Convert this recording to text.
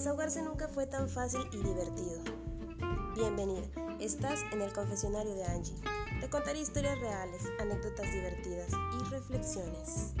Desahogarse nunca fue tan fácil y divertido. Bienvenida, estás en el confesionario de Angie. Te contaré historias reales, anécdotas divertidas y reflexiones.